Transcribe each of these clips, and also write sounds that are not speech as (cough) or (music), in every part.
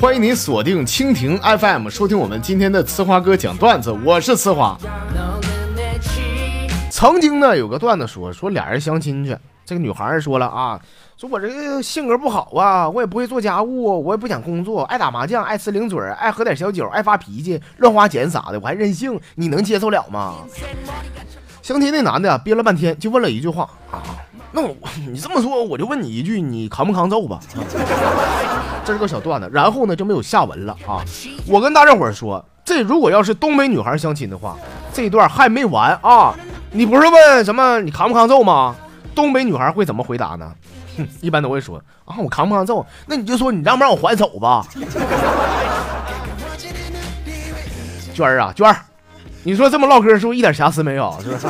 欢迎您锁定蜻蜓 FM，收听我们今天的呲花哥讲段子，我是呲花。曾经呢，有个段子说说俩人相亲去，这个女孩说了啊，说我这个性格不好啊，我也不会做家务，我也不想工作，爱打麻将，爱吃零嘴，爱喝点小酒，爱发脾气，乱花钱啥的，我还任性，你能接受了吗？相亲那男的憋了半天，就问了一句话啊，那我 (laughs) 你这么说，我就问你一句，你扛不扛揍吧？(laughs) 这是个小段子，然后呢就没有下文了啊。我跟大家伙说，这如果要是东北女孩相亲的话，这一段还没完啊。你不是问什么你扛不扛揍吗？东北女孩会怎么回答呢？哼，一般都会说啊，我扛不扛揍？那你就说你让不让我还手吧。(laughs) 娟儿啊，娟儿，你说这么唠嗑是不是一点瑕疵没有？是不是？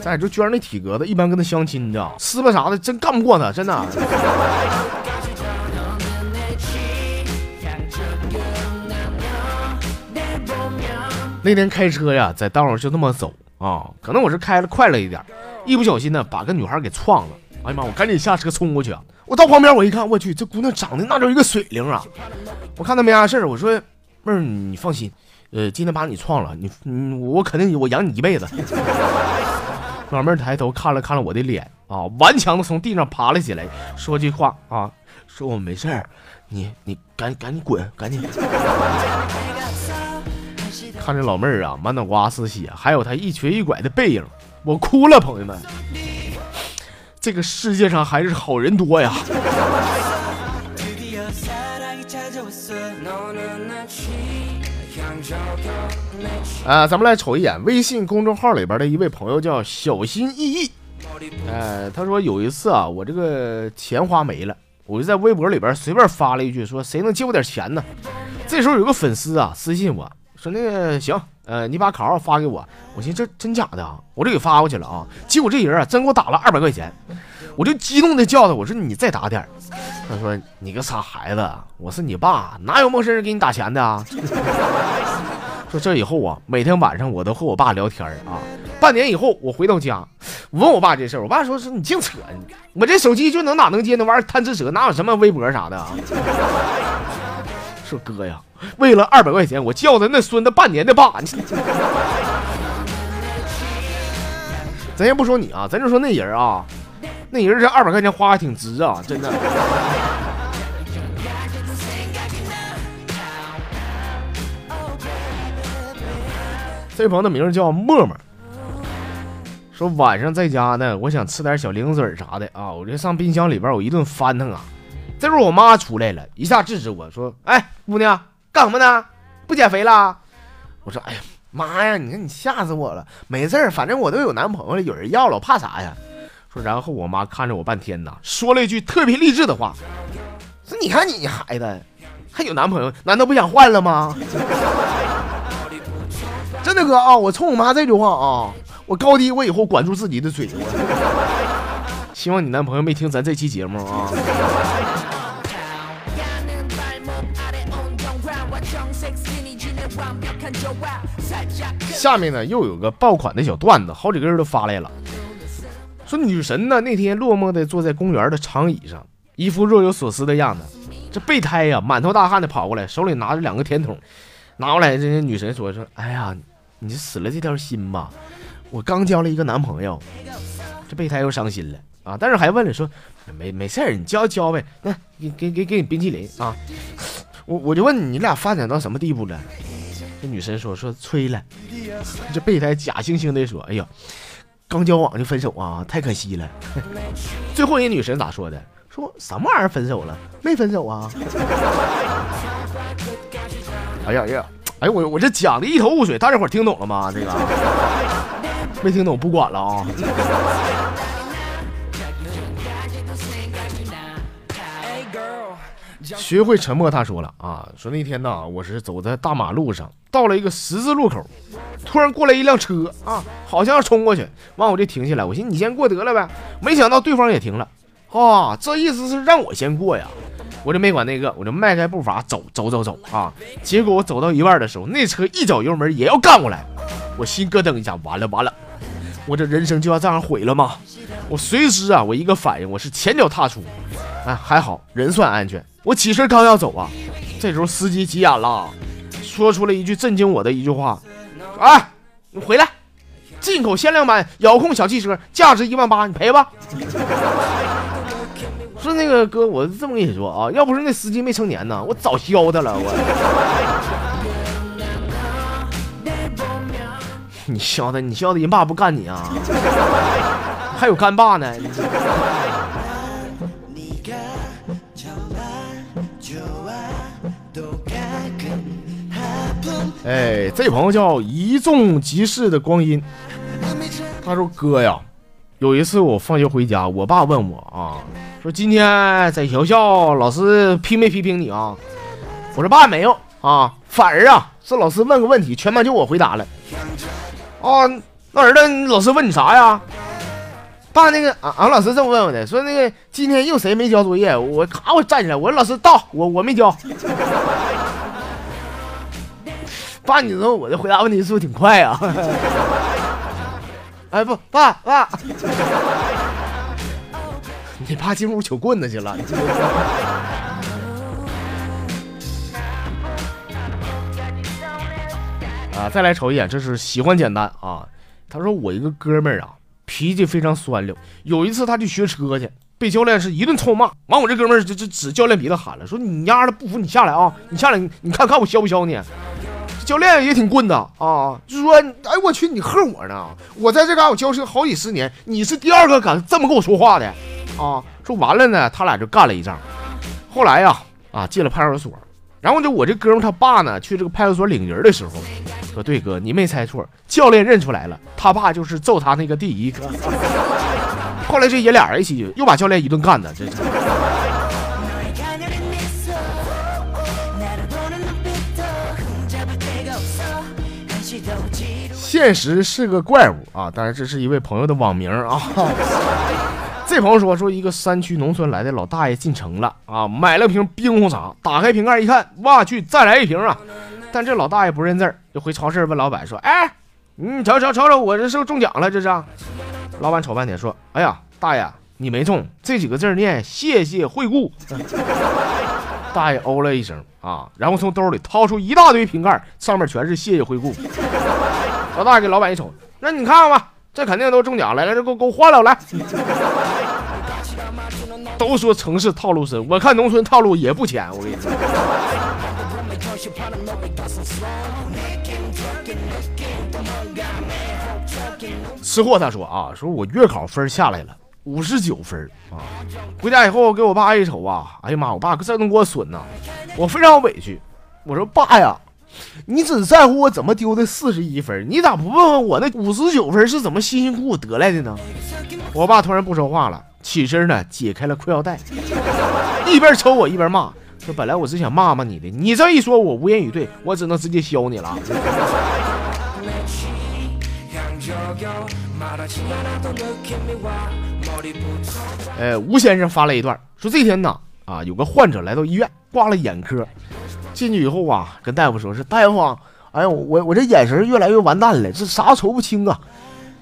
再就娟儿那体格子，一般跟他相亲的，撕巴啥的真干不过他，真的。那天开车呀，在道上就那么走啊，可能我是开了快了一点，一不小心呢，把个女孩给撞了。哎呀妈！我赶紧下车冲过去啊！我到旁边我一看，我去，这姑娘长得那叫一个水灵啊！我看她没啥事我说妹儿，你放心，呃，今天把你撞了，你你我肯定我养你一辈子。老妹儿抬头看了看了我的脸啊，顽强的从地上爬了起来，说句话啊，说我没事儿，你你赶赶紧滚，赶紧。看着老妹儿啊，满脑瓜是血，还有她一瘸一拐的背影，我哭了，朋友们。这个世界上还是好人多呀。啊，咱们来瞅一眼微信公众号里边的一位朋友叫小心翼翼。哎，他说有一次啊，我这个钱花没了，我就在微博里边随便发了一句，说谁能借我点钱呢？这时候有个粉丝啊私信我说那个行，呃，你把卡号发给我。我寻思这真假的啊，我就给发过去了啊。结果这人啊真给我打了二百块钱，我就激动的叫他，我说你再打点。他说你个傻孩子，我是你爸，哪有陌生人给你打钱的啊？(laughs) 说这以后啊，每天晚上我都和我爸聊天啊。半年以后我回到家，我问我爸这事，我爸说是你净扯，我这手机就能哪能接那玩意儿贪吃蛇，哪有什么微博啥的啊？(laughs) 说哥呀，为了二百块钱，我叫他那孙子半年的爸。(laughs) 咱先不说你啊，咱就说那人啊，那人这二百块钱花的挺值啊，真的。(laughs) 这朋友的名字叫默默，说晚上在家呢，我想吃点小零嘴啥的啊，我就上冰箱里边我一顿翻腾啊。这时候我妈出来了，一下制止我说：“哎，姑娘，干什么呢？不减肥了？”我说：“哎呀妈呀，你看你吓死我了！没事，反正我都有男朋友了，有人要了，我怕啥呀？”说，然后我妈看着我半天呐，说了一句特别励志的话：“说你看你孩子还有男朋友，难道不想换了吗？” (laughs) 真的哥啊，我冲我妈这句话啊，我高低我以后管住自己的嘴。希望你男朋友没听咱这期节目啊。下面呢又有个爆款的小段子，好几个人都发来了，说女神呢那天落寞的坐在公园的长椅上，一副若有所思的样子。这备胎呀满头大汗的跑过来，手里拿着两个甜筒，拿过来，这些女神说说，哎呀。你死了这条心吧！我刚交了一个男朋友，这备胎又伤心了啊！但是还问了说，没没事儿，你交交呗，那给给给给你冰淇淋啊！我我就问你，你俩发展到什么地步了？这女神说说吹了。这备胎假惺惺的说，哎呀，刚交往就分手啊，太可惜了。(laughs) 最后人女神咋说的？说什么玩意儿分手了？没分手啊！哎呀呀！哎我我这讲的一头雾水，大家伙听懂了吗？这个没听懂不管了啊。学会沉默，他说了啊，说那天呢，我是走在大马路上，到了一个十字路口，突然过来一辆车啊，好像要冲过去，完我就停下来，我寻思你先过得了呗，没想到对方也停了，啊，这意思是让我先过呀。我就没管那个，我就迈开步伐走走走走啊！结果我走到一半的时候，那车一脚油门也要干过来，我心咯噔一下，完了完了，我这人生就要这样毁了吗？我随时啊，我一个反应，我是前脚踏出，啊，还好人算安全。我起身刚要走啊，这时候司机急眼了，说出了一句震惊我的一句话：“哎，你回来，进口限量版遥控小汽车，价值一万八，你赔吧。”说那个哥，我这么跟你说啊，要不是那司机没成年呢，我早削他了。我，你削他，你削他，人爸不干你啊？还有干爸呢。哎，这朋友叫一纵即逝的光阴，他说哥呀，有一次我放学回家，我爸问我啊。说今天在学校老师批没批评你啊？我说爸没有啊，反而啊是老师问个问题，全班就我回答了。啊，那儿子老师问你啥呀？爸那个俺俺老师这么问我的，说那个今天又谁没交作业？我咔我站起来，我说老师到，我我没交。爸，你说我这回答问题是不是挺快啊？(laughs) 哎不，爸爸。(laughs) 你爸进屋取棍子去了。(laughs) 啊，再来瞅一眼，这是喜欢简单啊。他说我一个哥们儿啊，脾气非常酸溜。有一次他去学车去，被教练是一顿臭骂。完，我这哥们儿就就指教练鼻子喊了，说你丫的不服你下来啊，你下来你看看我削不削你。教练也挺棍的啊，就说哎我去你恨我呢，我在这嘎我教车好几十年，你是第二个敢这么跟我说话的。啊，说完了呢，他俩就干了一仗。后来呀，啊进了派出所，然后就我这哥们他爸呢去这个派出所领人的时候，说对哥，你没猜错，教练认出来了，他爸就是揍他那个第一个。(laughs) 后来这爷俩一起又把教练一顿干的，这。现实是个怪物啊！当然这是一位朋友的网名啊。(laughs) 这朋友说说一个山区农村来的老大爷进城了啊，买了瓶冰红茶，打开瓶盖一看，哇去，再来一瓶啊！但这老大爷不认字，就回超市问老板说：“哎，你瞅瞅瞅瞅，我这是不是中奖了？这是？”老板瞅半天说：“哎呀，大爷，你没中，这几个字念谢谢惠顾。(laughs) ”大爷哦了一声啊，然后从兜里掏出一大堆瓶盖，上面全是谢谢惠顾。老大给老板一瞅，那你看看吧。这肯定都中奖了，来，这给我给我换了来。都说城市套路深，我看农村套路也不浅。我跟你说，吃货他说啊，说我月考分下来了五十九分啊，回家以后给我爸一瞅啊，哎呀妈，我爸这能给我损呐，我非常委屈。我说爸呀。你只在乎我怎么丢的四十一分，你咋不问问我那五十九分是怎么辛辛苦苦得来的呢？我爸突然不说话了，起身呢解开了裤腰带，一边抽我一边骂，说本来我是想骂骂你的，你这一说，我无言以对，我只能直接削你了。(laughs) 哎，吴先生发了一段，说这天呢，啊，有个患者来到医院，挂了眼科。进去以后啊，跟大夫说：“是大夫啊，哎呀，我我这眼神越来越完蛋了，这啥瞅不清啊！”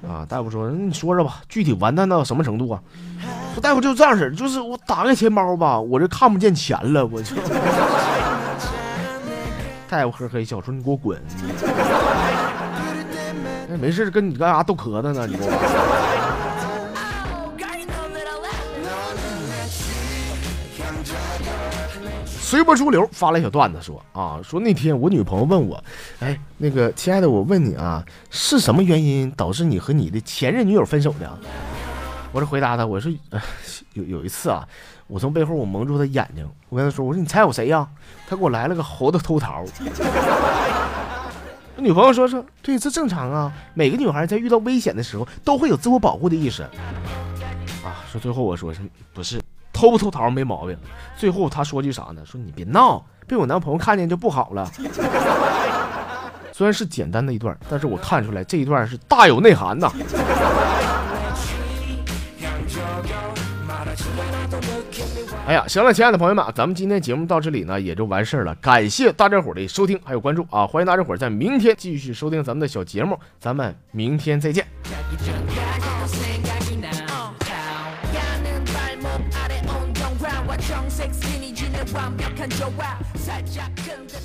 啊，大夫说：“那你说说吧，具体完蛋到什么程度啊？”说大夫就这样式就是我打开钱包吧，我这看不见钱了，我就。(laughs) 大夫呵呵一笑说：“你给我滚！(laughs) 哎，没事，跟你干啥逗壳子呢？你给我。”随波逐流发了一小段子，说啊，说那天我女朋友问我，哎，那个亲爱的，我问你啊，是什么原因导致你和你的前任女友分手的？我这回答他，我说 (sighs) 有有一次啊，我从背后我蒙住她眼睛，我跟她说，我说你猜我谁呀？她给我来了个猴子偷桃。(laughs) 我女朋友说说，对，这正常啊，每个女孩在遇到危险的时候都会有自我保护的意识。啊，说最后我说是不是？偷不偷桃没毛病，最后他说句啥呢？说你别闹，被我男朋友看见就不好了。虽然是简单的一段，但是我看出来这一段是大有内涵呐。哎呀，行了，亲爱的朋友们，咱们今天节目到这里呢也就完事儿了。感谢大家伙的收听还有关注啊！欢迎大家伙在明天继续收听咱们的小节目，咱们明天再见。 완벽한 조화 살짝 끈 듯한 가디건